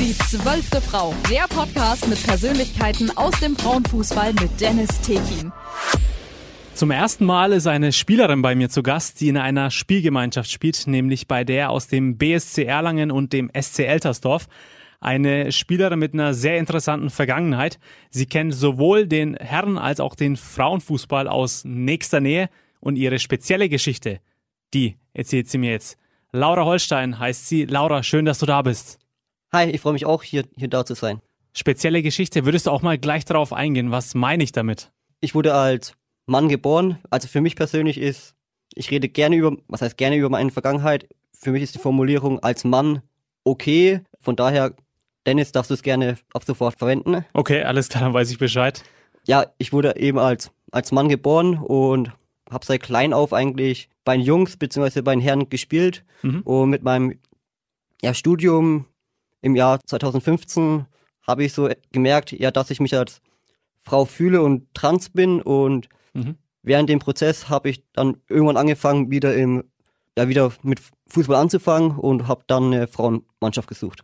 Die zwölfte Frau, der Podcast mit Persönlichkeiten aus dem Frauenfußball mit Dennis Tekin. Zum ersten Mal ist eine Spielerin bei mir zu Gast, die in einer Spielgemeinschaft spielt, nämlich bei der aus dem BSC Erlangen und dem SC Eltersdorf. Eine Spielerin mit einer sehr interessanten Vergangenheit. Sie kennt sowohl den Herren- als auch den Frauenfußball aus nächster Nähe und ihre spezielle Geschichte, die erzählt sie mir jetzt. Laura Holstein heißt sie. Laura, schön, dass du da bist. Hi, ich freue mich auch, hier, hier da zu sein. Spezielle Geschichte, würdest du auch mal gleich darauf eingehen? Was meine ich damit? Ich wurde als Mann geboren. Also für mich persönlich ist, ich rede gerne über, was heißt gerne über meine Vergangenheit. Für mich ist die Formulierung als Mann okay. Von daher, Dennis, darfst du es gerne ab sofort verwenden. Okay, alles klar, dann weiß ich Bescheid. Ja, ich wurde eben als, als Mann geboren und habe seit klein auf eigentlich bei den Jungs bzw. bei den Herren gespielt. Mhm. Und mit meinem ja, Studium im Jahr 2015 habe ich so gemerkt, ja, dass ich mich als Frau fühle und trans bin und Mhm. während dem Prozess habe ich dann irgendwann angefangen, wieder im ja wieder mit Fußball anzufangen und habe dann eine Frauenmannschaft gesucht.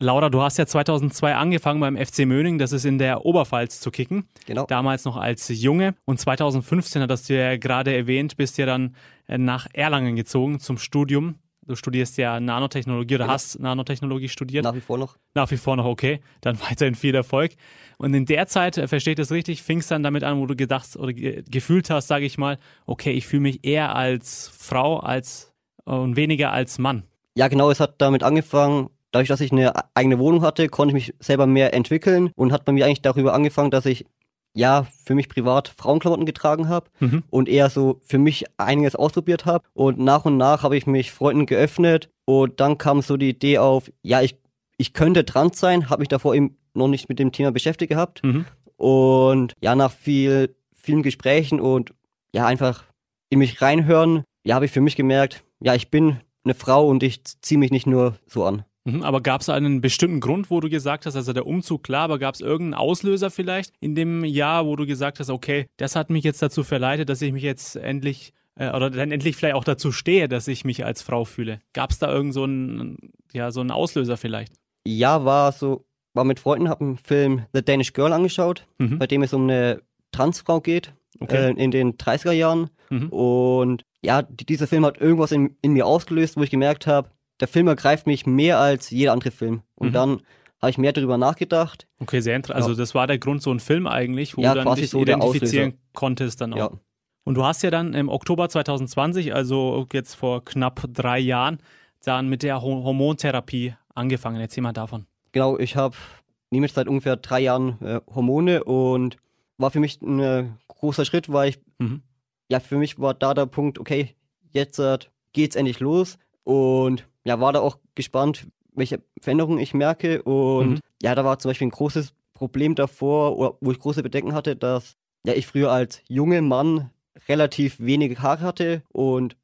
Laura, du hast ja 2002 angefangen beim FC Möning, das ist in der Oberpfalz zu kicken. Genau. Damals noch als Junge. Und 2015, hattest du ja gerade erwähnt, bist ja dann äh, nach Erlangen gezogen zum Studium. Du studierst ja Nanotechnologie oder Genau. hast Nanotechnologie studiert. Nach wie vor noch. Nach wie vor noch okay. Dann weiterhin viel Erfolg. Und in der Zeit, äh, verstehe ich das richtig, fing es dann damit an, wo du gedacht oder ge gefühlt hast, sage ich mal, okay, ich fühle mich eher als Frau als äh, und weniger als Mann. Ja, genau, es hat damit angefangen, dadurch, dass ich eine eigene Wohnung hatte, konnte ich mich selber mehr entwickeln und hat bei mir eigentlich darüber angefangen, dass ich ja für mich privat Frauenklamotten getragen habe Mhm. und eher so für mich einiges ausprobiert habe und nach und nach habe ich mich Freunden geöffnet und dann kam so die Idee auf, ja, ich, ich könnte trans sein, habe mich davor eben noch nicht mit dem Thema beschäftigt gehabt Mhm. und ja, nach viel, vielen Gesprächen und ja, einfach in mich reinhören, ja, habe ich für mich gemerkt, ja, ich bin eine Frau und ich ziehe mich nicht nur so an. Mhm, Aber gab es einen bestimmten Grund, wo du gesagt hast, also der Umzug, klar, aber gab es irgendeinen Auslöser vielleicht in dem Jahr, wo du gesagt hast, okay, das hat mich jetzt dazu verleitet, dass ich mich jetzt endlich äh, oder dann endlich vielleicht auch dazu stehe, dass ich mich als Frau fühle. Gab es da irgend so einen, ja, so einen Auslöser vielleicht? Ja, war so, war mit Freunden, habe einen Film The Danish Girl angeschaut, Mhm. bei dem es um eine Transfrau geht, Okay. äh, in den 30er Jahren. Mhm. Und ja, die, dieser Film hat irgendwas in, in mir ausgelöst, wo ich gemerkt habe, der Film ergreift mich mehr als jeder andere Film. Und Mhm. dann habe ich mehr darüber nachgedacht. Okay, sehr interessant. Also das war der Grund, so ein Film eigentlich, wo Ja, du dann dich so identifizieren konntest dann auch. Ja. Und du hast ja dann im Oktober 2020, also jetzt vor knapp drei Jahren, dann mit der Ho- Hormontherapie angefangen. Erzähl mal davon. Genau, ich habe nehme jetzt seit ungefähr drei Jahren äh, Hormone und war für mich ein äh, großer Schritt, weil ich, Mhm. ja, für mich war da der Punkt, okay, jetzt äh, geht's endlich los und ja, war da auch gespannt, welche Veränderungen ich merke und Mhm. ja, da war zum Beispiel ein großes Problem davor, oder wo ich große Bedenken hatte, dass ja, ich früher als junger Mann relativ wenige Haare hatte und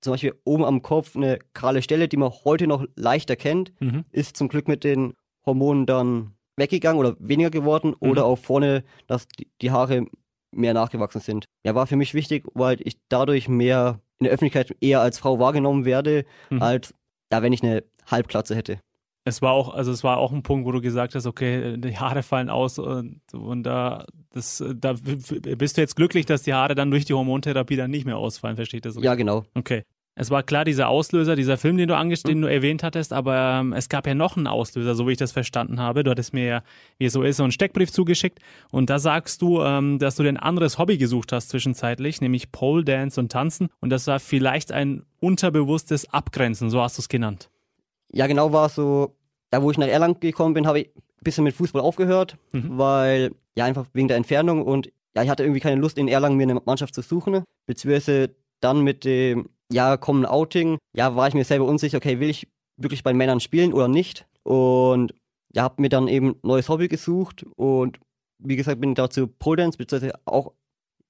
zum Beispiel oben am Kopf eine kahle Stelle, die man heute noch leicht erkennt Mhm. ist zum Glück mit den Hormonen dann weggegangen oder weniger geworden Mhm. oder auch vorne, dass die Haare mehr nachgewachsen sind. Ja, war für mich wichtig, weil ich dadurch mehr in der Öffentlichkeit eher als Frau wahrgenommen werde, Mhm. als ja, wenn ich eine Halbglatze hätte. Es war auch, also es war auch ein Punkt, wo du gesagt hast, okay, die Haare fallen aus und, und da, das, da bist du jetzt glücklich, dass die Haare dann durch die Hormontherapie dann nicht mehr ausfallen, versteht das? Ja, genau. Okay. Es war klar, dieser Auslöser, dieser Film, den du angest Mhm. den du erwähnt hattest, aber ähm, es gab ja noch einen Auslöser, so wie ich das verstanden habe. Du hattest mir ja, wie es so ist, so einen Steckbrief zugeschickt und da sagst du, ähm, dass du dir ein anderes Hobby gesucht hast zwischenzeitlich, nämlich Pole Dance und Tanzen und das war vielleicht ein unterbewusstes Abgrenzen, so hast du es genannt. Ja, genau war so, da wo ich nach Erlangen gekommen bin, habe ich ein bisschen mit Fußball aufgehört, Mhm. weil, ja, einfach wegen der Entfernung und ja, ich hatte irgendwie keine Lust in Erlangen mir eine Mannschaft zu suchen, beziehungsweise dann mit dem, ja, kommenden Outing, ja, war ich mir selber unsicher, okay, will ich wirklich bei Männern spielen oder nicht und ja, habe mir dann eben ein neues Hobby gesucht und wie gesagt, bin dazu Pole Dance, beziehungsweise auch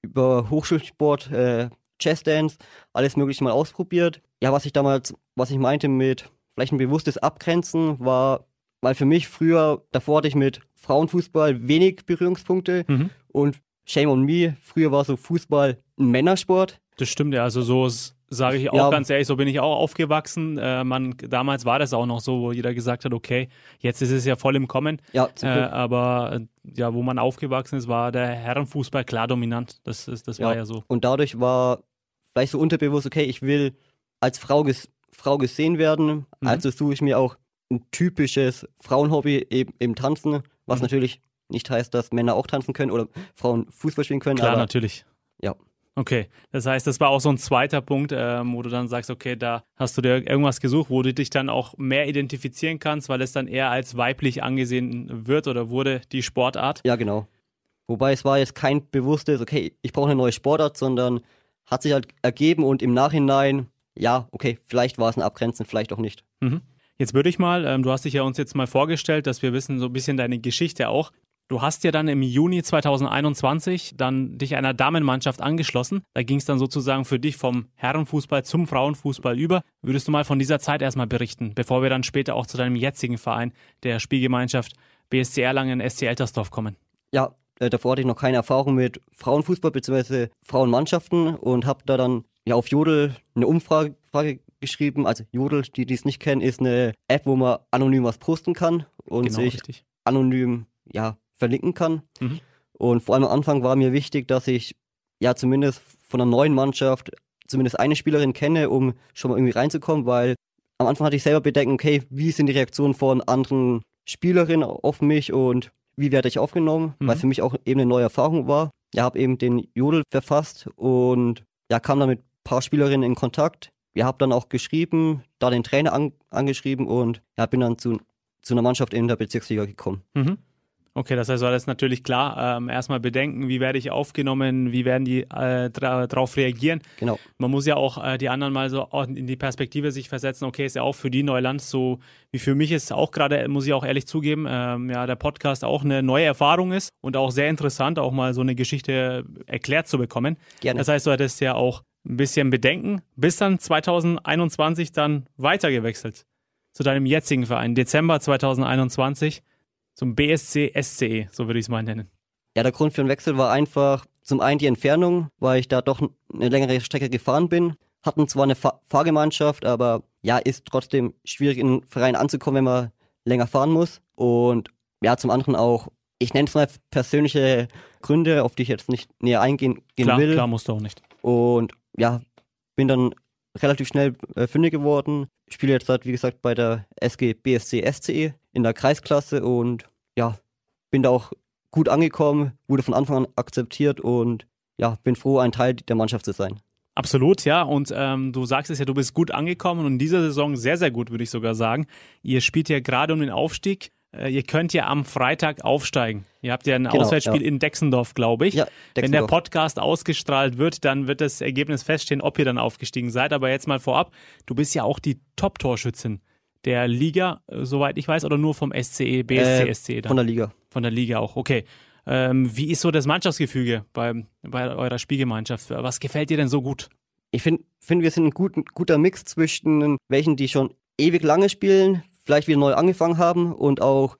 über Hochschulsport, äh, Chess Dance, alles mögliche mal ausprobiert. Ja, was ich damals, was ich meinte mit vielleicht ein bewusstes Abgrenzen, war, weil für mich früher, davor hatte ich mit Frauenfußball wenig Berührungspunkte Mhm. und shame on me, früher war so Fußball ein Männersport. Das stimmt ja, also so, Sage ich auch ja. ganz ehrlich, so bin ich auch aufgewachsen. Äh, man, damals war das auch noch so, wo jeder gesagt hat, okay, jetzt ist es ja voll im Kommen. Ja, äh, aber äh, ja, wo man aufgewachsen ist, war der Herrenfußball klar dominant. Das, ist, das ja. war ja so. Und dadurch war vielleicht so unterbewusst, okay, ich will als Frau, ges Frau gesehen werden. Mhm. Also suche ich mir auch ein typisches Frauenhobby, eben, eben Tanzen, was mhm. natürlich nicht heißt, dass Männer auch tanzen können oder Frauen Fußball spielen können. Klar, aber, natürlich. Ja. Okay, das heißt, das war auch so ein zweiter Punkt, ähm, wo du dann sagst, okay, da hast du dir irgendwas gesucht, wo du dich dann auch mehr identifizieren kannst, weil es dann eher als weiblich angesehen wird oder wurde, die Sportart. Ja, genau. Wobei es war jetzt kein bewusstes, okay, ich brauche eine neue Sportart, sondern hat sich halt ergeben und im Nachhinein, ja, okay, vielleicht war es ein Abgrenzen, vielleicht auch nicht. Mhm. Jetzt würde ich mal, ähm, du hast dich ja uns jetzt mal vorgestellt, dass wir wissen so ein bisschen deine Geschichte auch. Du hast ja dann im Juni 2021 dann dich einer Damenmannschaft angeschlossen. Da ging es dann sozusagen für dich vom Herrenfußball zum Frauenfußball über. Würdest du mal von dieser Zeit erstmal berichten, bevor wir dann später auch zu deinem jetzigen Verein, der Spielgemeinschaft BSC Erlangen SC Eltersdorf kommen? Ja, äh, davor hatte ich noch keine Erfahrung mit Frauenfußball bzw. Frauenmannschaften und habe da dann ja auf Jodel eine Umfrage Frage geschrieben. Also Jodel, die dies nicht kennen, ist eine App, wo man anonym was posten kann und genau, sich richtig. anonym ja verlinken kann. Mhm. Und vor allem am Anfang war mir wichtig, dass ich ja zumindest von einer neuen Mannschaft zumindest eine Spielerin kenne, um schon mal irgendwie reinzukommen, weil am Anfang hatte ich selber Bedenken, okay, wie sind die Reaktionen von anderen Spielerinnen auf mich und wie werde ich aufgenommen, mhm. weil für mich auch eben eine neue Erfahrung war. Ja, habe eben den Jodel verfasst und ja, kam dann mit ein paar Spielerinnen in Kontakt. Wir haben dann auch geschrieben, da den Trainer an, angeschrieben und ja, bin dann zu, zu einer Mannschaft in der Bezirksliga gekommen. Mhm. Okay, das heißt, alles natürlich klar. Ähm, erstmal bedenken, wie werde ich aufgenommen, wie werden die äh, darauf reagieren. Genau. Man muss ja auch äh, die anderen mal so in die Perspektive sich versetzen. Okay, ist ja auch für die Neuland so, wie für mich ist auch gerade, muss ich auch ehrlich zugeben, ähm, ja, der Podcast auch eine neue Erfahrung ist und auch sehr interessant, auch mal so eine Geschichte erklärt zu bekommen. Gerne. Das heißt, du hattest ja auch ein bisschen Bedenken, bis dann 2021 dann weitergewechselt zu deinem jetzigen Verein, Dezember 2021 zum BSC SCE, so würde ich es mal nennen. Ja, der Grund für den Wechsel war einfach zum einen die Entfernung, weil ich da doch eine längere Strecke gefahren bin. Hatten zwar eine Fahr Fahrgemeinschaft, aber ja, ist trotzdem schwierig in einen Verein anzukommen, wenn man länger fahren muss. Und ja, zum anderen auch, ich nenne es mal persönliche Gründe, auf die ich jetzt nicht näher eingehen klar, will. Klar, musst du auch nicht. Und ja, bin dann relativ schnell äh, fündig geworden. Ich spiele jetzt halt, wie gesagt, bei der SG BSC SCE in der Kreisklasse und ja, bin da auch gut angekommen, wurde von Anfang an akzeptiert und ja, bin froh, ein Teil der Mannschaft zu sein. Absolut, ja. Und ähm, du sagst es ja, du bist gut angekommen und in dieser Saison sehr, sehr gut, würde ich sogar sagen. Ihr spielt ja gerade um den Aufstieg. Äh, ihr könnt ja am Freitag aufsteigen. Ihr habt ja ein genau, Auswärtsspiel ja. in Dexendorf, glaube ich. Ja, Dexendorf. Wenn der Podcast ausgestrahlt wird, dann wird das Ergebnis feststehen, ob ihr dann aufgestiegen seid. Aber jetzt mal vorab, du bist ja auch die Top-Torschützin der Liga, äh, soweit ich weiß, oder nur vom SCE, BSC, äh, SCE? Dann? Von der Liga. Von der Liga auch, okay. Ähm, wie ist so das Mannschaftsgefüge bei, bei eurer Spielgemeinschaft? Was gefällt dir denn so gut? Ich finde, find, wir sind ein gut, guter Mix zwischen welchen, die schon ewig lange spielen, vielleicht wieder neu angefangen haben und auch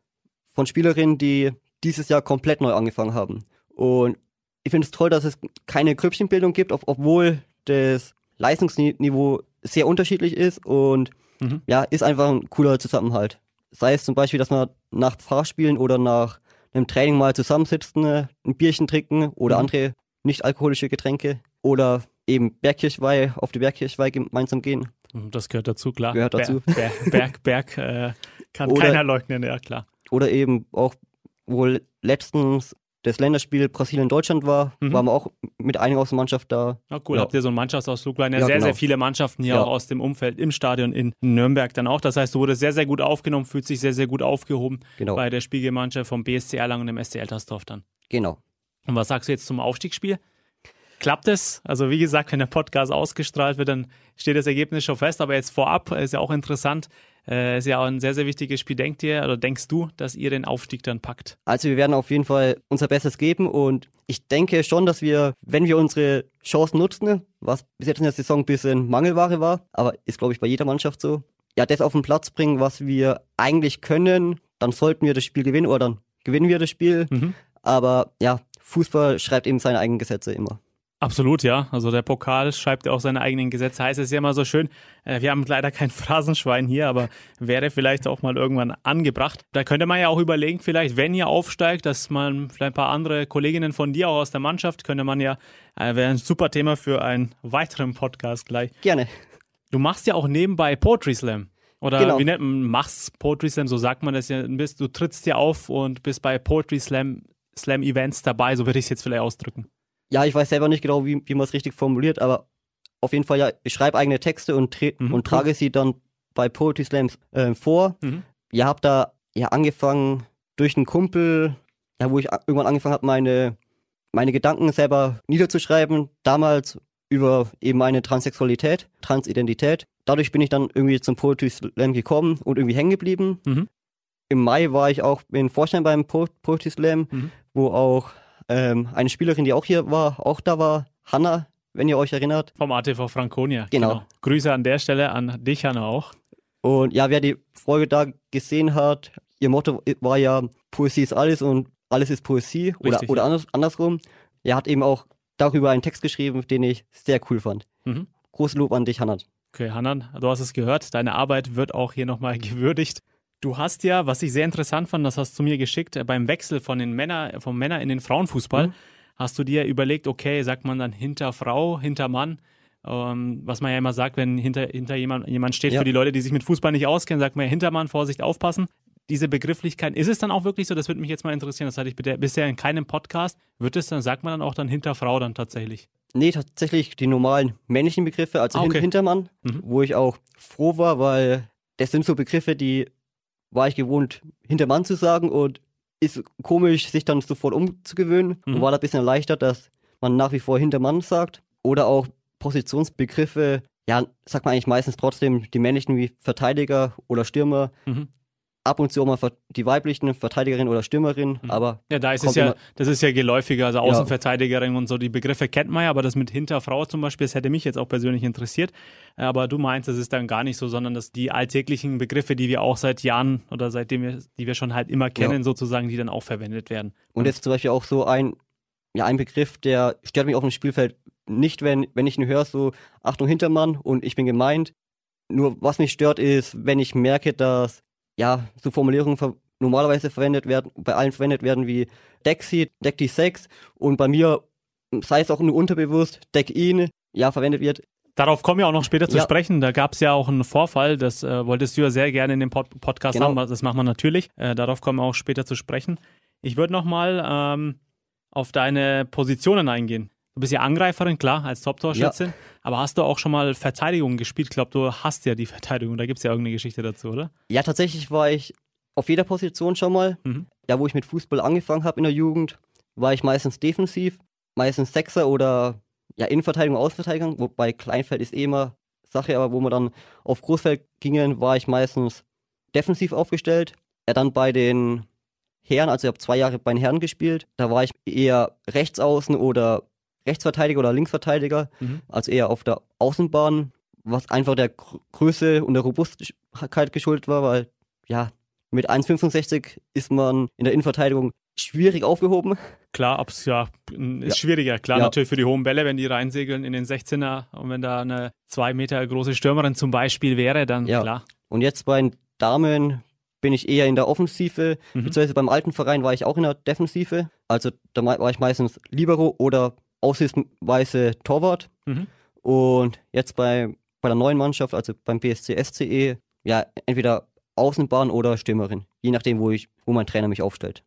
von Spielerinnen, die dieses Jahr komplett neu angefangen haben. Und ich finde es toll, dass es keine Grüppchenbildung gibt, ob, obwohl das Leistungsniveau sehr unterschiedlich ist und mhm. ja, ist einfach ein cooler Zusammenhalt. Sei es zum Beispiel, dass man nach Fahrspielen oder nach einem Training mal zusammensitzen, ein Bierchen trinken oder mhm. andere nicht alkoholische Getränke oder eben Bergkirchweih auf die Bergkirchweih gemeinsam gehen. Mhm, das gehört dazu, klar. Gehört dazu. Berg, Berg, Berg äh, kann oder, keiner leugnen, ja klar. Oder eben auch wohl letztens das Länderspiel Brasilien-Deutschland war, mhm. waren wir auch mit einigen aus der Mannschaft da. Ja, cool. Ja. Habt ihr so einen Mannschaftsausflug? Waren ja, ja sehr, genau. sehr viele Mannschaften hier ja. auch aus dem Umfeld im Stadion in Nürnberg dann auch. Das heißt, du wurdest sehr, sehr gut aufgenommen, fühlt sich sehr, sehr gut aufgehoben genau. bei der Spielgemeinschaft vom BSC Erlangen und dem SC Eltersdorf dann. Genau. Und was sagst du jetzt zum Aufstiegsspiel? Klappt es? Also wie gesagt, wenn der Podcast ausgestrahlt wird, dann steht das Ergebnis schon fest. Aber jetzt vorab ist ja auch interessant, äh, ist ja auch ein sehr, sehr wichtiges Spiel. Denkt ihr oder denkst du, dass ihr den Aufstieg dann packt? Also wir werden auf jeden Fall unser Bestes geben und ich denke schon, dass wir, wenn wir unsere Chancen nutzen, was bis jetzt in der Saison ein bisschen Mangelware war, aber ist glaube ich bei jeder Mannschaft so, ja, das auf den Platz bringen, was wir eigentlich können, dann sollten wir das Spiel gewinnen oder dann gewinnen wir das Spiel. Mhm. Aber ja, Fußball schreibt eben seine eigenen Gesetze immer. Absolut, ja. Also der Pokal schreibt ja auch seine eigenen Gesetze. Heißt es ja immer so schön, äh, wir haben leider kein Phrasenschwein hier, aber wäre vielleicht auch mal irgendwann angebracht. Da könnte man ja auch überlegen, vielleicht, wenn ihr aufsteigt, dass man vielleicht ein paar andere Kolleginnen von dir auch aus der Mannschaft, könnte man ja, äh, wäre ein super Thema für einen weiteren Podcast gleich. Gerne. Du machst ja auch nebenbei Poetry Slam. Oder Genau. wie nennt man, machst Poetry Slam, so sagt man das ja. Bist, du trittst ja auf und bist bei Poetry Slam, Slam Events dabei, so würde ich es jetzt vielleicht ausdrücken. Ja, ich weiß selber nicht genau, wie, wie man es richtig formuliert, aber auf jeden Fall ja, ich schreibe eigene Texte und, Mhm, und trage sie dann bei Poetry Slams äh, vor. Mhm. Ja, hab da ja angefangen durch einen Kumpel, ja, wo ich irgendwann angefangen habe, meine, meine Gedanken selber niederzuschreiben. Damals über eben meine Transsexualität, Transidentität. Dadurch bin ich dann irgendwie zum Poetry Slam gekommen und irgendwie hängen geblieben. Mhm. Im Mai war ich auch in Vorstand beim Po- Poetry Slam, Mhm. wo auch ähm, eine Spielerin, die auch hier war, auch da war, Hanna, wenn ihr euch erinnert. Vom ATV Franconia. Genau. Grüße an der Stelle an dich, Hanna, auch. Und ja, wer die Folge da gesehen hat, ihr Motto war ja, Poesie ist alles und alles ist Poesie oder, Richtig, oder ja. anders, andersrum. Er hat eben auch darüber einen Text geschrieben, den ich sehr cool fand. Mhm. Großes Lob an dich, Hanna. Okay, Hanan, du hast es gehört. Deine Arbeit wird auch hier nochmal gewürdigt. Du hast ja, was ich sehr interessant fand, das hast du mir geschickt, äh, beim Wechsel von den Männer, vom Männer in den Frauenfußball, Mhm. hast du dir überlegt, okay, sagt man dann hinter Frau, hinter Mann, ähm, was man ja immer sagt, wenn hinter, hinter jemand, jemand steht, Ja. für die Leute, die sich mit Fußball nicht auskennen, sagt man ja Hintermann, Vorsicht, aufpassen. Diese Begrifflichkeit, ist es dann auch wirklich so? Das würde mich jetzt mal interessieren. Das hatte ich bisher in keinem Podcast. Wird es dann, sagt man dann auch dann hinter Frau dann tatsächlich? Nee, tatsächlich die normalen männlichen Begriffe, also Ah, okay. Hintermann, Mhm. wo ich auch froh war, weil das sind so Begriffe, die war ich gewohnt, Hintermann zu sagen und ist komisch, sich dann sofort umzugewöhnen Mhm. und war da ein bisschen erleichtert, dass man nach wie vor Hintermann sagt. Oder auch Positionsbegriffe, ja, sagt man eigentlich meistens trotzdem die männlichen wie Verteidiger oder Stürmer. Mhm. Ab und zu auch mal die weiblichen, Verteidigerin oder Stürmerin, Mhm. aber Ja, da ist es ja, das ist ja geläufiger, also Ja. Außenverteidigerin und so, die Begriffe kennt man ja, aber das mit Hinterfrau zum Beispiel, das hätte mich jetzt auch persönlich interessiert. Aber du meinst, das ist dann gar nicht so, sondern dass die alltäglichen Begriffe, die wir auch seit Jahren oder seitdem wir, die wir schon halt immer kennen, sozusagen, die dann auch verwendet werden. Und jetzt zum Beispiel auch so ein, ja, ein Begriff, der stört mich auf dem Spielfeld nicht, wenn, wenn ich ihn höre, so Achtung Hintermann und ich bin gemeint. Nur was mich stört, ist, wenn ich merke, dass ja so Formulierungen ver normalerweise verwendet werden, bei allen verwendet werden wie Deck sie, deck die Sex und bei mir, sei es auch nur unterbewusst, deck ihn, ja, verwendet wird. Darauf kommen wir auch noch später zu Ja. sprechen. Da gab es ja auch einen Vorfall, das äh, wolltest du ja sehr gerne in dem Pod Podcast Genau. haben, das machen wir natürlich. Äh, darauf kommen wir auch später zu sprechen. Ich würde nochmal ähm, auf deine Positionen eingehen. Du bist ja Angreiferin, klar, als Top-Torschützin. Aber hast du auch schon mal Verteidigung gespielt? Ich glaube, du hast ja die Verteidigung. Da gibt es ja irgendeine Geschichte dazu, oder? Ja, tatsächlich war ich auf jeder Position schon mal. Mhm. Ja, wo ich mit Fußball angefangen habe in der Jugend, war ich meistens defensiv, meistens Sechser oder ja, Innenverteidigung, Außenverteidigung, wobei Kleinfeld ist eh immer Sache, aber wo wir dann auf Großfeld gingen, war ich meistens defensiv aufgestellt. Ja, dann bei den Herren, also ich habe zwei Jahre bei den Herren gespielt, da war ich eher Rechtsaußen oder Rechtsverteidiger oder Linksverteidiger, Mhm. also eher auf der Außenbahn, was einfach der Gr- Größe und der Robustheit geschuldet war, weil ja, mit 1,65 ist man in der Innenverteidigung schwierig aufgehoben. Klar, ob's ja ist Ja. schwieriger. Klar, Ja. natürlich für die hohen Bälle, wenn die reinsegeln in den 16er und wenn da eine zwei Meter große Stürmerin zum Beispiel wäre, dann Ja. klar. Und jetzt bei den Damen bin ich eher in der Offensive, Mhm. beziehungsweise beim alten Verein war ich auch in der Defensive. Also da war ich meistens Libero oder aushilfsweise Torwart. Mhm. Und jetzt bei, bei der neuen Mannschaft, also beim BSC SCE, ja, entweder Außenbahn oder Stürmerin. Je nachdem, wo ich, wo mein Trainer mich aufstellt.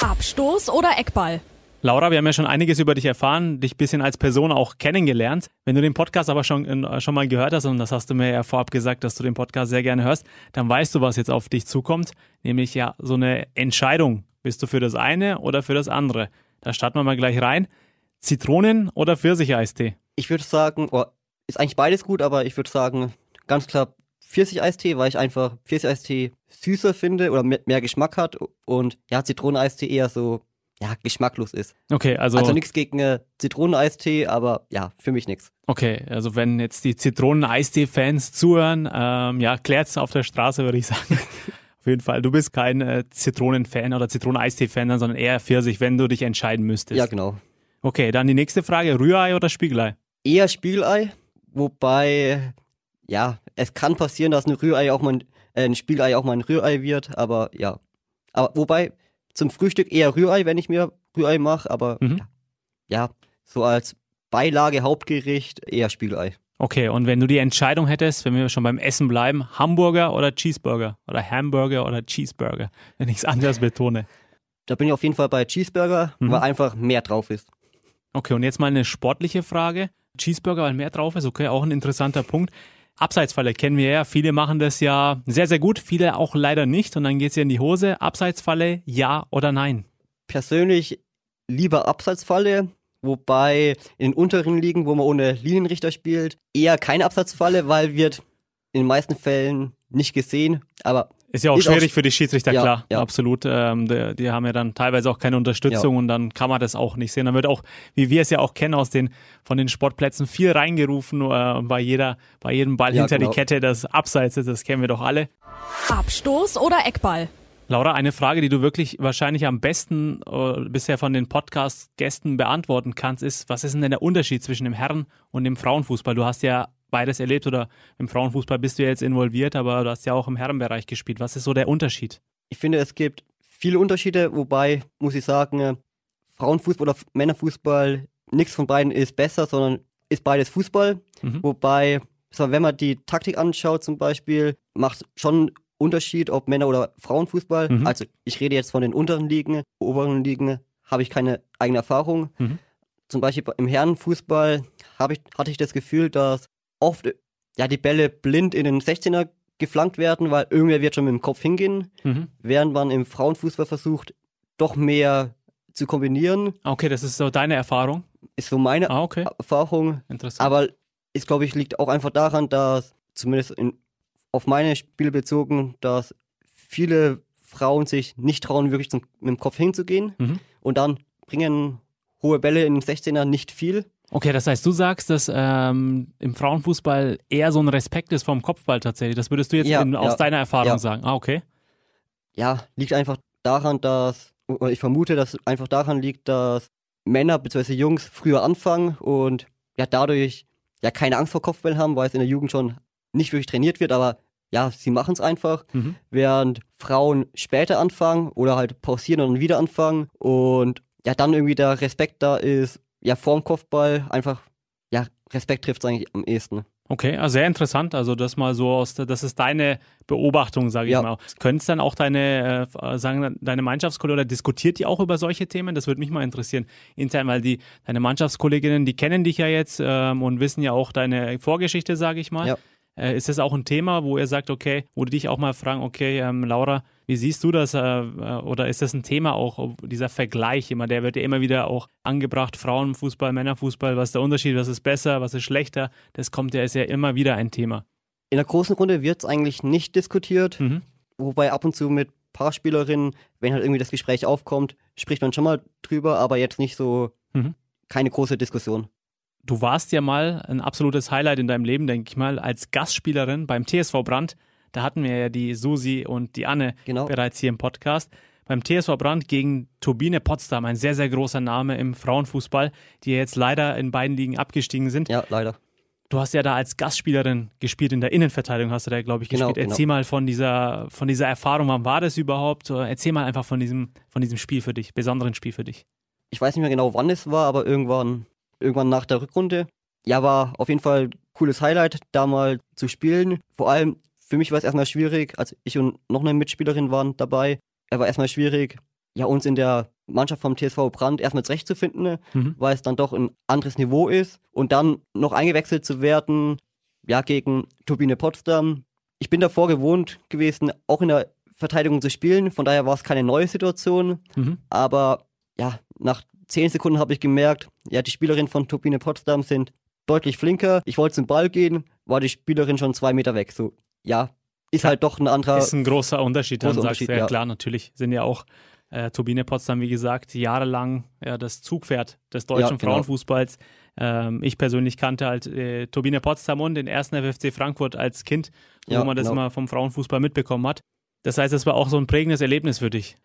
Abstoß oder Eckball? Laura, wir haben ja schon einiges über dich erfahren, dich ein bisschen als Person auch kennengelernt. Wenn du den Podcast aber schon, schon mal gehört hast, und das hast du mir ja vorab gesagt, dass du den Podcast sehr gerne hörst, dann weißt du, was jetzt auf dich zukommt, nämlich ja so eine Entscheidung. Bist du für das eine oder für das andere? Da starten wir mal gleich rein. Zitronen- oder Pfirsicheistee? Ich würde sagen, oh, ist eigentlich beides gut, aber ich würde sagen, ganz klar Pfirsich-Eistee, weil ich einfach Pfirsich-Eistee süßer finde oder mehr, mehr Geschmack hat und ja, Zitroneneistee eher so, ja, geschmacklos ist. Okay, also, Also nichts gegen äh, Zitroneneistee, aber ja, für mich nichts. okay, also wenn jetzt die Zitronen-Eistee-Fans zuhören, ähm, ja, klärt's auf der Straße, würde ich sagen. auf jeden Fall. Du bist kein äh, Zitronen-Fan oder Zitronen-Eistee-Fan, sondern eher Pfirsich, wenn du dich entscheiden müsstest. Ja, genau. Okay, dann die nächste Frage, Rührei oder Spiegelei? Eher Spiegelei, wobei, ja, es kann passieren, dass ein Rührei auch mal, äh, ein Spiegelei auch mal ein Rührei wird, aber ja. Aber wobei, zum Frühstück eher Rührei, wenn ich mir Rührei mache, aber Mhm. ja, ja, so als Beilage, Hauptgericht eher Spiegelei. Okay, und wenn du die Entscheidung hättest, wenn wir schon beim Essen bleiben, Hamburger oder Cheeseburger? Oder Hamburger oder Cheeseburger, wenn ich es anders betone. Da bin ich auf jeden Fall bei Cheeseburger, Mhm. weil einfach mehr drauf ist. Okay, und jetzt mal eine sportliche Frage. Cheeseburger, weil mehr drauf ist, okay, auch ein interessanter Punkt. Abseitsfalle kennen wir ja, viele machen das ja sehr, sehr gut, viele auch leider nicht und dann geht's ja in die Hose. Abseitsfalle, ja oder nein? Persönlich lieber Abseitsfalle, wobei in den unteren Ligen, wo man ohne Linienrichter spielt, eher keine Abseitsfalle, weil wird in den meisten Fällen nicht gesehen, aber Ist ja auch Ist auch schwierig sch- für die Schiedsrichter, Ja, klar, ja. absolut. Ähm, die, die haben ja dann teilweise auch keine Unterstützung Ja. und dann kann man das auch nicht sehen. Dann wird auch, wie wir es ja auch kennen aus den von den Sportplätzen, viel reingerufen äh, bei jeder, bei jedem Ball Ja, hinter genau. die Kette, das Abseits ist, das kennen wir doch alle. Abstoß oder Eckball? Laura, eine Frage, die du wirklich wahrscheinlich am besten äh, bisher von den Podcast-Gästen beantworten kannst, ist, was ist denn der Unterschied zwischen dem Herren- und dem Frauenfußball? Du hast ja beides erlebt oder im Frauenfußball bist du ja jetzt involviert, aber du hast ja auch im Herrenbereich gespielt. Was ist so der Unterschied? ich finde, es gibt viele Unterschiede, wobei, muss ich sagen, äh, Frauenfußball oder Männerfußball, nichts von beiden ist besser, sondern ist beides Fußball. Mhm. Wobei, wenn man die Taktik anschaut zum Beispiel, macht schon Unterschied, ob Männer- oder Frauenfußball. Mhm. Also ich rede jetzt von den unteren Ligen, oberen Ligen habe ich keine eigene Erfahrung. Mhm. Zum Beispiel im Herrenfußball ich, hatte ich das Gefühl, dass oft ja, die Bälle blind in den 16er geflankt werden, weil irgendwer wird schon mit dem Kopf hingehen, Mhm. während man im Frauenfußball versucht, doch mehr zu kombinieren. Okay, das ist so deine Erfahrung. Ist so meine Ah, okay. Erfahrung. Interessant. Aber ist, glaube ich, liegt auch einfach daran, dass, zumindest in, auf meine Spiele bezogen, dass viele Frauen sich nicht trauen, wirklich zum, mit dem Kopf hinzugehen. Mhm. Und dann bringen hohe Bälle in den 16er nicht viel. Okay, das heißt, du sagst, dass ähm, im Frauenfußball eher so ein Respekt ist vom Kopfball tatsächlich. Das würdest du jetzt Ja, in, aus ja, deiner Erfahrung ja. sagen. Ah, okay. Ja, liegt einfach daran, dass, oder ich vermute, dass es einfach daran liegt, dass Männer bzw. Jungs früher anfangen und ja dadurch ja keine Angst vor Kopfbällen haben, weil es in der Jugend schon nicht wirklich trainiert wird, aber ja, sie machen es einfach. Mhm. während Frauen später anfangen oder halt pausieren und dann wieder anfangen und ja, dann irgendwie der Respekt da ist, ja, vorm Kopfball einfach, ja, Respekt trifft es eigentlich am ehesten. Okay, also sehr interessant. Also das mal so aus, das ist deine Beobachtung, sage ich Ja. mal. Können es dann auch deine, äh, sagen deine Mannschaftskollegen oder diskutiert die auch über solche Themen? Das würde mich mal interessieren intern, weil die deine Mannschaftskolleginnen, die kennen dich ja jetzt ähm, und wissen ja auch deine Vorgeschichte, sage ich mal. Ja. Äh, ist das auch ein Thema, wo ihr sagt, okay, wo die dich auch mal fragen, okay, ähm, Laura, wie siehst du das? Äh, äh, oder ist das ein Thema auch, dieser Vergleich immer, der wird ja immer wieder auch angebracht, Frauenfußball, Männerfußball, was ist der Unterschied, was ist besser, was ist schlechter? Das kommt ja, ist ja immer wieder ein Thema. In der großen Runde wird es eigentlich nicht diskutiert, Mhm. wobei ab und zu mit Paarspielerinnen, wenn halt irgendwie das Gespräch aufkommt, spricht man schon mal drüber, aber jetzt nicht so, Mhm. keine große Diskussion. Du warst ja mal ein absolutes Highlight in deinem Leben, denke ich mal, als Gastspielerin beim TSV Brand. Da hatten wir ja die Susi und die Anne Genau. bereits hier im Podcast. Beim TSV Brand gegen Turbine Potsdam, ein sehr, sehr großer Name im Frauenfußball, die jetzt leider in beiden Ligen abgestiegen sind. Ja, leider. Du hast ja da als Gastspielerin gespielt, in der Innenverteidigung hast du da, glaube ich, Genau, gespielt. Erzähl mal von dieser, von dieser Erfahrung, wann war das überhaupt? Erzähl mal einfach von diesem, von diesem Spiel für dich, besonderen Spiel für dich. ich weiß nicht mehr genau, wann es war, aber irgendwann, irgendwann nach der Rückrunde. Ja, war auf jeden Fall ein cooles Highlight, da mal zu spielen. Vor allem für mich war es erstmal schwierig, als ich und noch eine Mitspielerin waren dabei. Es war erstmal schwierig, ja, uns in der Mannschaft vom TSV Brand erstmal zurechtzufinden, Mhm. weil es dann doch ein anderes Niveau ist. Und dann noch eingewechselt zu werden, ja, gegen Turbine Potsdam. Ich bin davor gewohnt gewesen, auch in der Verteidigung zu spielen. Von daher war es keine neue Situation. Mhm. Aber ja, nach zehn Sekunden habe ich gemerkt, ja, die Spielerinnen von Turbine Potsdam sind deutlich flinker. Ich wollte zum Ball gehen, war die Spielerin schon zwei Meter weg. So, ja, ist halt doch ein anderer. Ist ein großer Unterschied, dann großer sagst du. Unterschied, Ja, ja. klar, natürlich sind ja auch äh, Turbine Potsdam, wie gesagt, jahrelang ja, das Zugpferd des deutschen Ja, genau. Frauenfußballs. Ähm, ich persönlich kannte halt äh, Turbine Potsdam und den ersten FFC Frankfurt als Kind, wo Ja, man das genau. immer vom Frauenfußball mitbekommen hat. Das heißt, es war auch so ein prägendes Erlebnis für dich.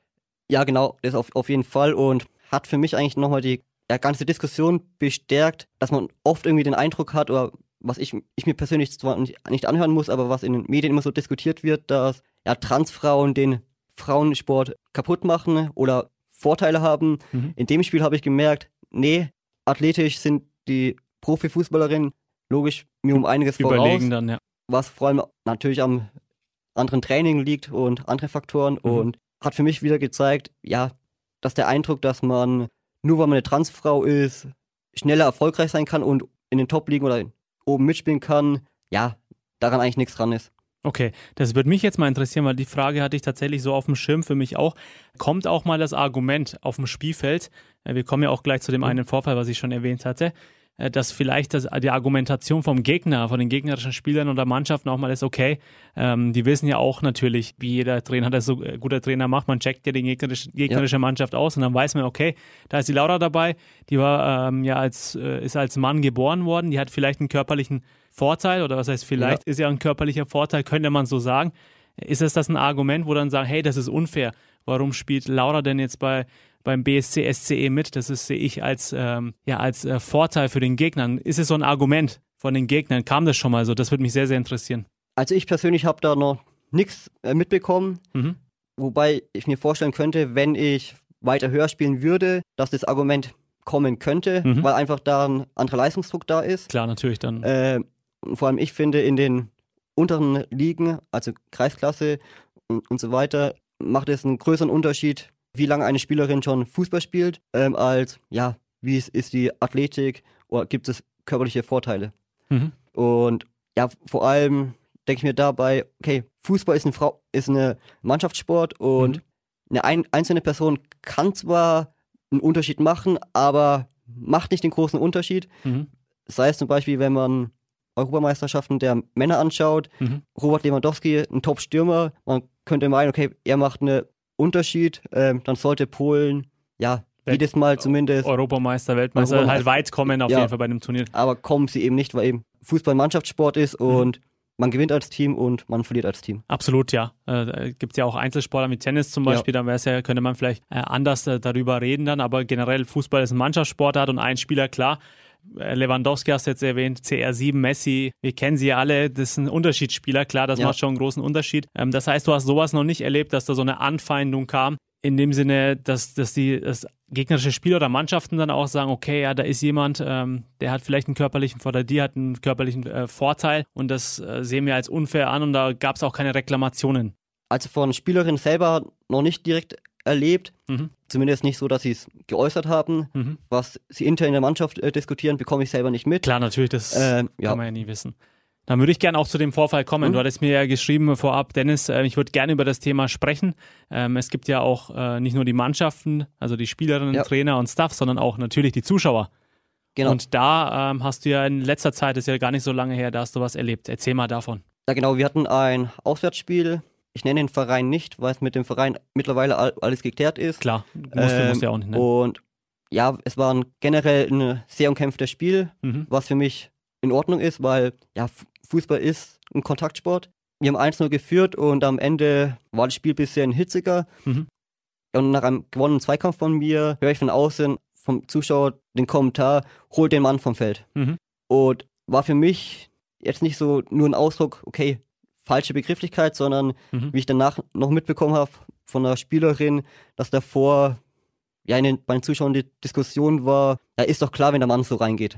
Ja, genau, das auf, auf jeden Fall und hat für mich eigentlich nochmal die ja, ganze Diskussion bestärkt, dass man oft irgendwie den Eindruck hat, oder was ich, ich mir persönlich zwar nicht, nicht anhören muss, aber was in den Medien immer so diskutiert wird, dass ja, Transfrauen den Frauensport kaputt machen oder Vorteile haben. Mhm. In dem Spiel habe ich gemerkt, nee, athletisch sind die Profifußballerinnen logisch mir um einiges voraus, Überlegen dann, ja. was vor allem natürlich am anderen Training liegt und andere Faktoren Mhm. und hat für mich wieder gezeigt, ja, dass der Eindruck, dass man nur weil man eine Transfrau ist, schneller erfolgreich sein kann und in den Top-Ligen oder oben mitspielen kann, ja, daran eigentlich nichts dran ist. Okay, das würde mich jetzt mal interessieren, weil die Frage hatte ich tatsächlich so auf dem Schirm für mich auch. Kommt auch mal das Argument auf dem Spielfeld, äh, wir kommen ja auch gleich zu dem einen Vorfall, was ich schon erwähnt hatte, dass vielleicht das, die Argumentation vom Gegner, von den gegnerischen Spielern oder Mannschaften auch mal ist, okay, ähm, die wissen ja auch natürlich, wie jeder Trainer das so äh, guter Trainer macht, man checkt ja die gegnerische, gegnerische Mannschaft aus und dann weiß man, okay, da ist die Laura dabei, die war ähm, ja als, äh, ist als Mann geboren worden, die hat vielleicht einen körperlichen Vorteil oder was heißt vielleicht, ist ja ein körperlicher Vorteil, könnte man so sagen. Ist es das ein Argument, wo dann sagen, hey, das ist unfair, warum spielt Laura denn jetzt bei beim BSC SCE mit? Das ist, sehe ich als, ähm, ja, als äh, Vorteil für den Gegnern. Ist es so ein Argument von den Gegnern? Kam das schon mal so? Das würde mich sehr, sehr interessieren. Also ich persönlich habe da noch nichts äh, mitbekommen, Mhm. wobei ich mir vorstellen könnte, wenn ich weiter höher spielen würde, dass das Argument kommen könnte, Mhm. weil einfach da ein anderer Leistungsdruck da ist. Klar, natürlich dann. Äh, und vor allem ich finde, in den unteren Ligen, also Kreisklasse und, und so weiter, macht es einen größeren Unterschied, wie lange eine Spielerin schon Fußball spielt, ähm, als, ja, wie es ist die Athletik oder gibt es körperliche Vorteile. Mhm. Und ja, vor allem denke ich mir dabei, okay, Fußball ist, eine Frau, ist eine Mannschaftssport und Mhm. eine ein, einzelne Person kann zwar einen Unterschied machen, aber macht nicht den großen Unterschied. Mhm. Sei es zum Beispiel, wenn man Europameisterschaften der Männer anschaut, Mhm. Robert Lewandowski, ein Top-Stürmer, man könnte meinen, okay, er macht einen Unterschied, ähm, dann sollte Polen, ja, Welt- jedes Mal zumindest, Europameister, Weltmeister, Europameister. halt weit kommen auf Ja. jeden Fall bei dem Turnier. aber kommen sie eben nicht, weil eben Fußball Mannschaftssport ist Mhm. und man gewinnt als Team und man verliert als Team. Absolut, ja. Äh, Gibt es ja auch Einzelsportler wie Tennis zum Ja. Beispiel, dann wär's ja, könnte man vielleicht äh, anders äh, darüber reden dann, aber generell Fußball ist ein Mannschaftssportart und ein Spieler, klar. Äh, Lewandowski hast du jetzt erwähnt, CR7, Messi, wir kennen sie ja alle, das sind Unterschiedsspieler, klar, das Ja. macht schon einen großen Unterschied. Ähm, das heißt, du hast sowas noch nicht erlebt, dass da so eine Anfeindung kam, in dem Sinne, dass, dass die dass gegnerische Spieler oder Mannschaften dann auch sagen, okay, ja, da ist jemand, ähm, der hat vielleicht einen körperlichen Vorteil, die hat einen körperlichen äh, Vorteil und das äh, sehen wir als unfair an und da gab es auch keine Reklamationen. Also von Spielerinnen selber noch nicht direkt erlebt, Mhm. zumindest nicht so, dass sie es geäußert haben. Mhm. Was sie intern in der Mannschaft äh, diskutieren, bekomme ich selber nicht mit. Klar, natürlich, das Ähm, ja. kann man ja nie wissen. Dann würde ich gerne auch zu dem Vorfall kommen. Mhm. Du hattest mir ja geschrieben vorab, Dennis, äh, ich würde gerne über das Thema sprechen. Ähm, es gibt ja auch äh, nicht nur die Mannschaften, also die Spielerinnen, Ja. Trainer und Staff, sondern auch natürlich die Zuschauer. Genau. Und da ähm, hast du ja in letzter Zeit, ist ja gar nicht so lange her, da hast du was erlebt. Erzähl mal davon. Ja, genau, wir hatten ein Auswärtsspiel. Ich nenne den Verein nicht, weil es mit dem Verein mittlerweile all, alles geklärt ist. Klar, musst, du Ähm, musst ja auch nicht. Ne? Und ja, es war ein generell ein sehr umkämpftes Spiel, Mhm. was für mich in Ordnung ist, weil ja, Fußball ist ein Kontaktsport. Wir haben 1-0 geführt und am Ende war das Spiel ein bisschen hitziger. Mhm. Und nach einem gewonnenen Zweikampf von mir höre ich von außen vom Zuschauer den Kommentar, hol den Mann vom Feld. Mhm. Und war für mich jetzt nicht so nur ein Ausdruck, okay, falsche Begrifflichkeit, sondern Mhm. wie ich danach noch mitbekommen habe von einer Spielerin, dass davor ja in den, bei den Zuschauern die Diskussion war, ja, ist doch klar, wenn der Mann so reingeht.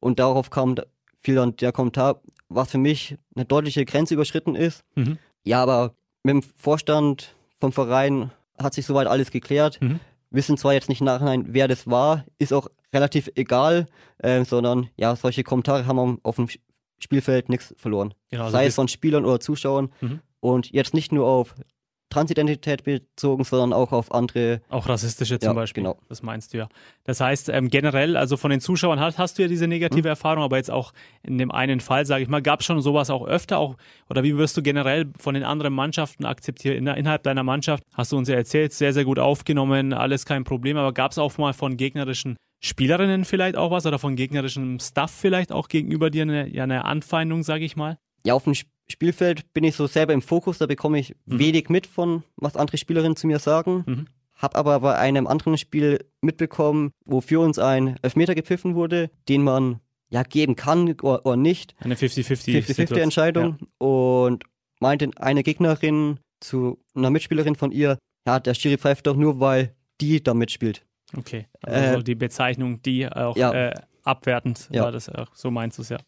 Und darauf kam fiel dann der Kommentar, was für mich eine deutliche Grenze überschritten ist. Mhm. Ja, aber mit dem Vorstand vom Verein hat sich soweit alles geklärt. Mhm. Wissen zwar jetzt nicht im Nachhinein, wer das war, ist auch relativ egal, äh, sondern ja, solche Kommentare haben am- auf dem Spielfeld nichts verloren. Genau, also Sei es von Spielern oder Zuschauern. Mhm. Und jetzt nicht nur auf Transidentität bezogen, sondern auch auf andere. Auch rassistische zum Ja, Beispiel. genau. Das meinst du ja. Das heißt, ähm, generell, also von den Zuschauern hast, hast du ja diese negative Mhm. Erfahrung, aber jetzt auch in dem einen Fall, sage ich mal, gab es schon sowas auch öfter auch, oder wie wirst du generell von den anderen Mannschaften akzeptiert? In, innerhalb deiner Mannschaft hast du uns ja erzählt, sehr, sehr gut aufgenommen, alles kein Problem, aber gab es auch mal von gegnerischen Spielerinnen vielleicht auch was oder von gegnerischem Staff vielleicht auch gegenüber dir eine, ja, eine Anfeindung, sage ich mal? Ja, auf dem Sp- Spielfeld bin ich so selber im Fokus, da bekomme ich Mhm. wenig mit von, was andere Spielerinnen zu mir sagen. Mhm. Habe aber bei einem anderen Spiel mitbekommen, wo für uns ein Elfmeter gepfiffen wurde, den man ja geben kann oder, oder nicht. Eine 50-50 50-50-Entscheidung. Ja. Und meinte eine Gegnerin zu einer Mitspielerin von ihr, ja, der Schiri pfeift doch nur, weil die da mitspielt. Okay, also äh, die Bezeichnung, die auch ja. äh, abwertend ja. war das auch. So meinst du es ja.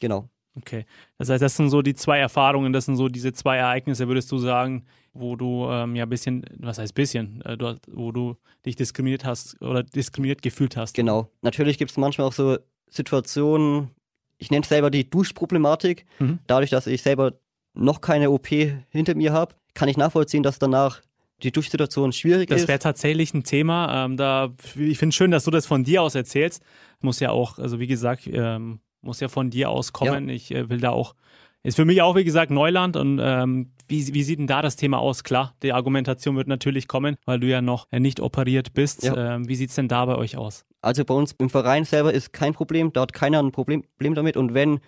Genau. Okay. Das heißt, das sind so die zwei Erfahrungen, das sind so diese zwei Ereignisse, würdest du sagen, wo du ähm, ja ein bisschen, was heißt bisschen, äh, dort, wo du dich diskriminiert hast oder diskriminiert gefühlt hast. Genau. Natürlich gibt es manchmal auch so Situationen, ich nenne es selber die Duschproblematik. Mhm. Dadurch, dass ich selber noch keine OP hinter mir habe, kann ich nachvollziehen, dass danach die Duschsituation schwierig das ist. Das wäre tatsächlich ein Thema. Ähm, da, ich finde es schön, dass du das von dir aus erzählst. Muss ja auch, also wie gesagt, ähm, muss ja von dir aus kommen. Ja. Ich äh, will da auch, ist für mich auch, wie gesagt, Neuland. Und ähm, wie, wie sieht denn da das Thema aus? Klar, die Argumentation wird natürlich kommen, weil du ja noch äh, nicht operiert bist. Ja. Ähm, wie sieht es denn da bei euch aus? Also bei uns im Verein selber ist kein Problem, da hat keiner ein Problem, Problem damit. Und wenn,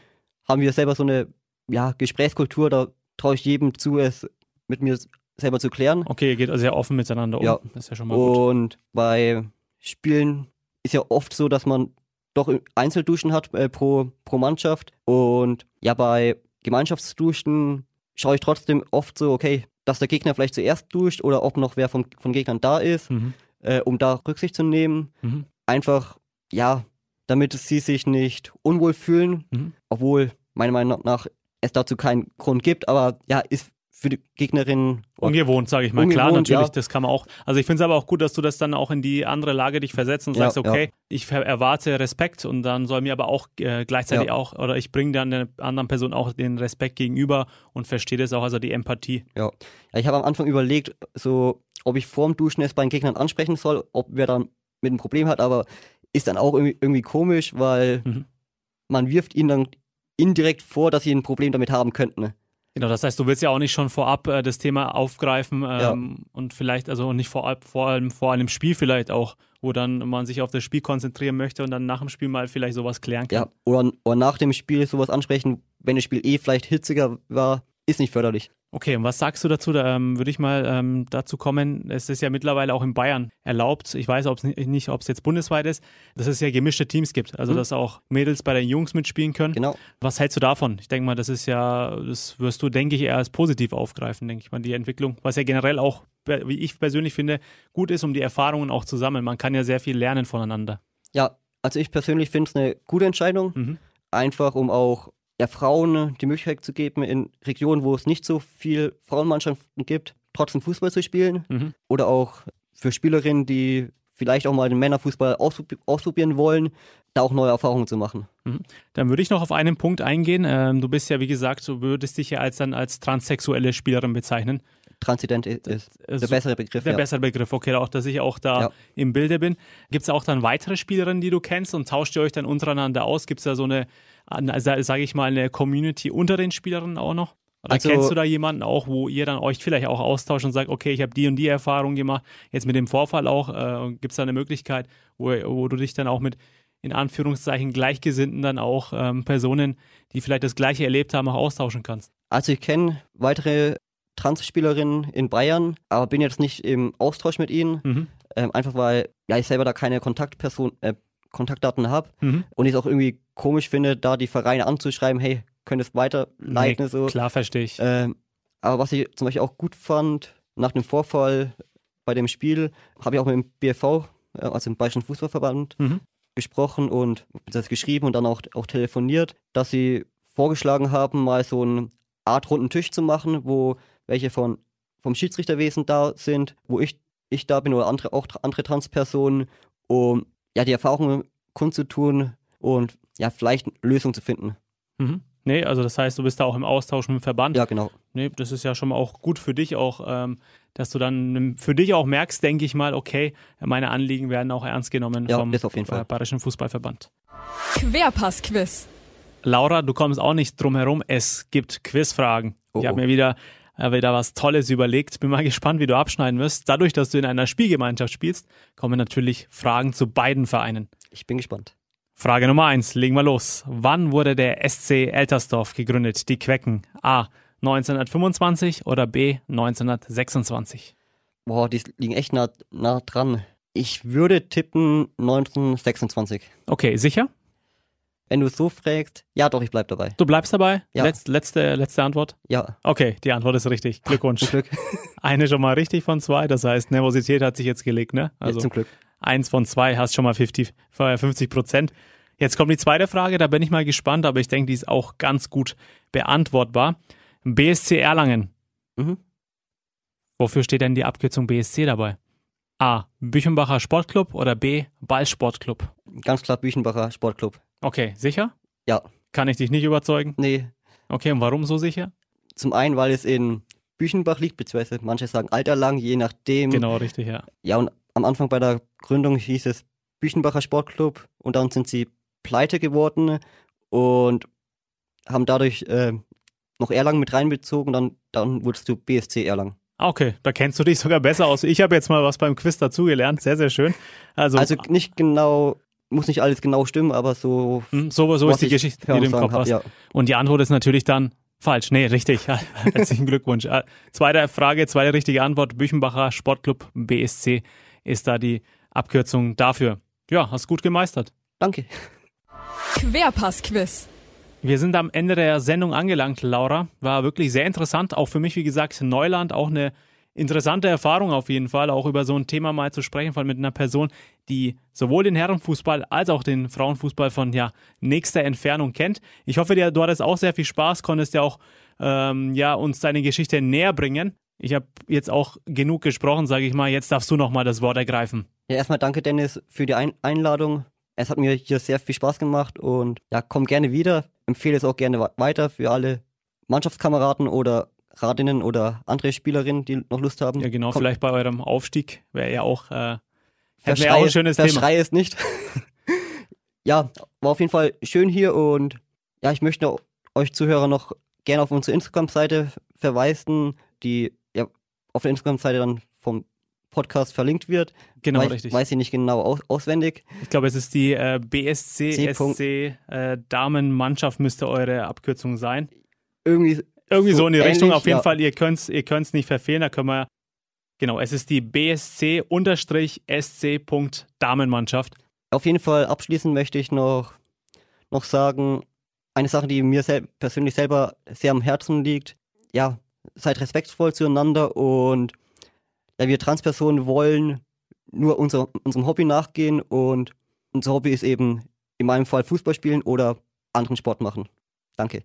haben wir selber so eine ja, Gesprächskultur, da traue ich jedem zu, es mit mir selber zu klären. Okay, ihr geht also sehr offen miteinander um. Ja. Das ist ja schon mal gut. Und bei Spielen ist ja oft so, dass man doch Einzelduschen hat äh, pro, pro Mannschaft. Und ja, bei Gemeinschaftsduschen schaue ich trotzdem oft so, okay, dass der Gegner vielleicht zuerst duscht oder ob noch wer vom, von Gegnern da ist, mhm. äh, um da Rücksicht zu nehmen. Mhm. Einfach, ja, damit sie sich nicht unwohl fühlen, mhm. obwohl meiner Meinung nach es dazu keinen Grund gibt, aber ja, ist für die Gegnerin. Ungewohnt, sage ich mal. Klar, natürlich, ja. das kann man auch. Also ich finde es aber auch gut, dass du das dann auch in die andere Lage dich versetzt und sagst, ja, okay, ja. ich erwarte Respekt und dann soll mir aber auch äh, gleichzeitig auch, oder ich bringe dann der anderen Person auch den Respekt gegenüber und verstehe das auch, also die Empathie. Ja, ich habe am Anfang überlegt, so, ob ich vorm Duschen es bei den Gegnern ansprechen soll, ob wer dann mit einem Problem hat, aber ist dann auch irgendwie, irgendwie komisch, weil mhm. man wirft ihnen dann indirekt vor, dass sie ein Problem damit haben könnten. Genau, das heißt, du willst ja auch nicht schon vorab äh, das Thema aufgreifen ähm, ja. und vielleicht, also nicht vor, vor, allem vor einem Spiel vielleicht auch, wo dann man sich auf das Spiel konzentrieren möchte und dann nach dem Spiel mal vielleicht sowas klären kann. Ja, oder, oder nach dem Spiel sowas ansprechen, wenn das Spiel eh vielleicht hitziger war, ist nicht förderlich. Okay, und was sagst du dazu? Da ähm, würde ich mal ähm, dazu kommen. Es ist ja mittlerweile auch in Bayern erlaubt. Ich weiß ob's nicht, ob es jetzt bundesweit ist, dass es ja gemischte Teams gibt. Also, mhm. dass auch Mädels bei den Jungs mitspielen können. Genau. Was hältst du davon? Ich denke mal, das ist ja, das wirst du, denke ich, eher als positiv aufgreifen, denke ich mal, die Entwicklung. Was ja generell auch, wie ich persönlich finde, gut ist, um die Erfahrungen auch zu sammeln. Man kann ja sehr viel lernen voneinander. Ja, also ich persönlich finde es eine gute Entscheidung. Mhm. Einfach, um auch ja, Frauen die Möglichkeit zu geben, in Regionen, wo es nicht so viel Frauenmannschaften gibt, trotzdem Fußball zu spielen. Mhm. Oder auch für Spielerinnen, die vielleicht auch mal den Männerfußball ausprobieren wollen, da auch neue Erfahrungen zu machen. Mhm. Dann würde ich noch auf einen Punkt eingehen. Ähm, du bist ja, wie gesagt, du würdest dich ja als dann als transsexuelle Spielerin bezeichnen. Transident ist der so, bessere Begriff. Der ja. bessere Begriff, okay, auch, dass ich auch da ja. im Bilde bin. Gibt es auch dann weitere Spielerinnen, die du kennst und tauscht ihr euch dann untereinander aus? Gibt es da so eine, sage ich mal, eine Community unter den Spielerinnen auch noch? Oder also, kennst du da jemanden auch, wo ihr dann euch vielleicht auch austauscht und sagt, okay, ich habe die und die Erfahrung gemacht, jetzt mit dem Vorfall auch, äh, gibt es da eine Möglichkeit, wo, wo du dich dann auch mit in Anführungszeichen Gleichgesinnten dann auch ähm, Personen, die vielleicht das Gleiche erlebt haben, auch austauschen kannst? Also ich kenne weitere Transspielerin in Bayern, aber bin jetzt nicht im Austausch mit ihnen. Mhm. Ähm, einfach weil ja, ich selber da keine Kontaktperson, äh, Kontaktdaten habe mhm. und ich es auch irgendwie komisch finde, da die Vereine anzuschreiben, hey, könntest weiterleiten. Nee, so. Klar, verstehe ich. Ähm, aber was ich zum Beispiel auch gut fand, nach dem Vorfall bei dem Spiel, habe ich auch mit dem BFV, äh, also dem Bayerischen Fußballverband, mhm. gesprochen und das geschrieben und dann auch, auch telefoniert, dass sie vorgeschlagen haben, mal so einen Art runden Tisch zu machen, wo welche von, vom Schiedsrichterwesen da sind, wo ich, ich da bin oder andere, auch andere Transpersonen, um ja die Erfahrungen kundzutun und ja vielleicht Lösungen zu finden. Mhm. Nee, also das heißt, du bist da auch im Austausch mit dem Verband. Ja, genau. Nee, das ist ja schon mal auch gut für dich auch, ähm, dass du dann für dich auch merkst, denke ich mal, okay, meine Anliegen werden auch ernst genommen ja, vom auf jeden Fall. Bayerischen Fußballverband. Querpass-Quiz. Laura, du kommst auch nicht drum herum, es gibt Quizfragen. Oh, ich habe oh. mir wieder äh, wieder was Tolles überlegt. Bin mal gespannt, wie du abschneiden wirst. Dadurch, dass du in einer Spielgemeinschaft spielst, kommen natürlich Fragen zu beiden Vereinen. Ich bin gespannt. Frage Nummer eins, legen wir los. Wann wurde der SC Eltersdorf gegründet, die Quecken? A. 1925 oder B. 1926? Boah, die liegen echt nah, nah dran. Ich würde tippen 1926. Okay, sicher? Wenn du es so fragst, ja doch, ich bleib dabei. Du bleibst dabei? Ja. Letz, letzte, letzte Antwort? Ja, Okay, die Antwort ist richtig. Glückwunsch. zum Glück. Eine schon mal richtig von zwei, das heißt, Nervosität hat sich jetzt gelegt, ne? Also, Also zum Glück. eins von zwei hast schon mal 50, 50 Prozent. Jetzt kommt die zweite Frage, da bin ich mal gespannt, aber ich denke, die ist auch ganz gut beantwortbar. BSC Erlangen. Mhm. Wofür steht denn die Abkürzung BSC dabei? A. Büchenbacher Sportclub oder B. Ballsportclub? Ganz klar Büchenbacher Sportclub. Okay, sicher? Ja, Kann ich dich nicht überzeugen? nee. Okay, und warum so sicher? Zum einen, weil es in Büchenbach liegt, beziehungsweise manche sagen Alterlang, je nachdem. Genau, richtig, ja. Ja, und am Anfang bei der Gründung hieß es Büchenbacher Sportclub und dann sind sie pleite geworden und haben dadurch äh, noch Erlangen mit reinbezogen, dann, dann wurdest du BSC Erlangen. Ah, Okay, da kennst du dich sogar besser aus. Ich habe jetzt mal was beim Quiz dazugelernt. Sehr, sehr schön. Also, Also nicht genau, muss nicht alles genau stimmen, aber so. hm, so, so ist die ich Geschichte, die du im Kopf hab, hast. Ja. Und die Antwort ist natürlich dann falsch. Nee, richtig. Herzlichen Glückwunsch. Äh, Zweite Frage, zweite richtige Antwort. Büchenbacher Sportclub BSC ist da die Abkürzung dafür. Ja, hast gut gemeistert. Danke. Querpass-Quiz. Wir sind am Ende der Sendung angelangt, Laura. War wirklich sehr interessant. Auch für mich, wie gesagt, Neuland. Auch eine interessante Erfahrung auf jeden Fall, auch über so ein Thema mal zu sprechen, vor allem mit einer Person, die sowohl den Herrenfußball als auch den Frauenfußball von ja, nächster Entfernung kennt. Ich hoffe, du hattest auch sehr viel Spaß, konntest ja auch ähm, ja, uns deine Geschichte näher bringen. Ich habe jetzt auch genug gesprochen, sage ich mal. Jetzt darfst du nochmal das Wort ergreifen. Ja, erstmal danke, Dennis, für die Ein Einladung. Es hat mir hier sehr viel Spaß gemacht und ja, komm gerne wieder. Empfehle es auch gerne weiter für alle Mannschaftskameraden oder Radinnen oder andere Spielerinnen, die noch Lust haben. Ja, genau, Komm, vielleicht bei eurem Aufstieg wäre ja auch, äh, ja auch ein schönes Thema. verschrei es nicht. ja, war auf jeden Fall schön hier und ja, ich möchte euch Zuhörer noch gerne auf unsere Instagram-Seite verweisen, die ja auf der Instagram-Seite dann vom Podcast verlinkt wird. Genau, weiß, richtig. Weiß ich nicht genau aus auswendig. Ich glaube, es ist die äh, BSC C. SC äh, Damenmannschaft müsste eure Abkürzung sein. Irgendwie Irgendwie so, So in die ähnlich, Richtung. Auf jeden ja. Fall, ihr könnt es ihr könnt's nicht verfehlen. Da können wir. Genau, es ist die BSC-SC. Damenmannschaft. Auf jeden Fall abschließend möchte ich noch, noch sagen, eine Sache, die mir sel persönlich selber sehr am Herzen liegt. Ja, seid respektvoll zueinander und ja, wir Transpersonen wollen nur unser, unserem Hobby nachgehen und unser Hobby ist eben in meinem Fall Fußball spielen oder anderen Sport machen. Danke.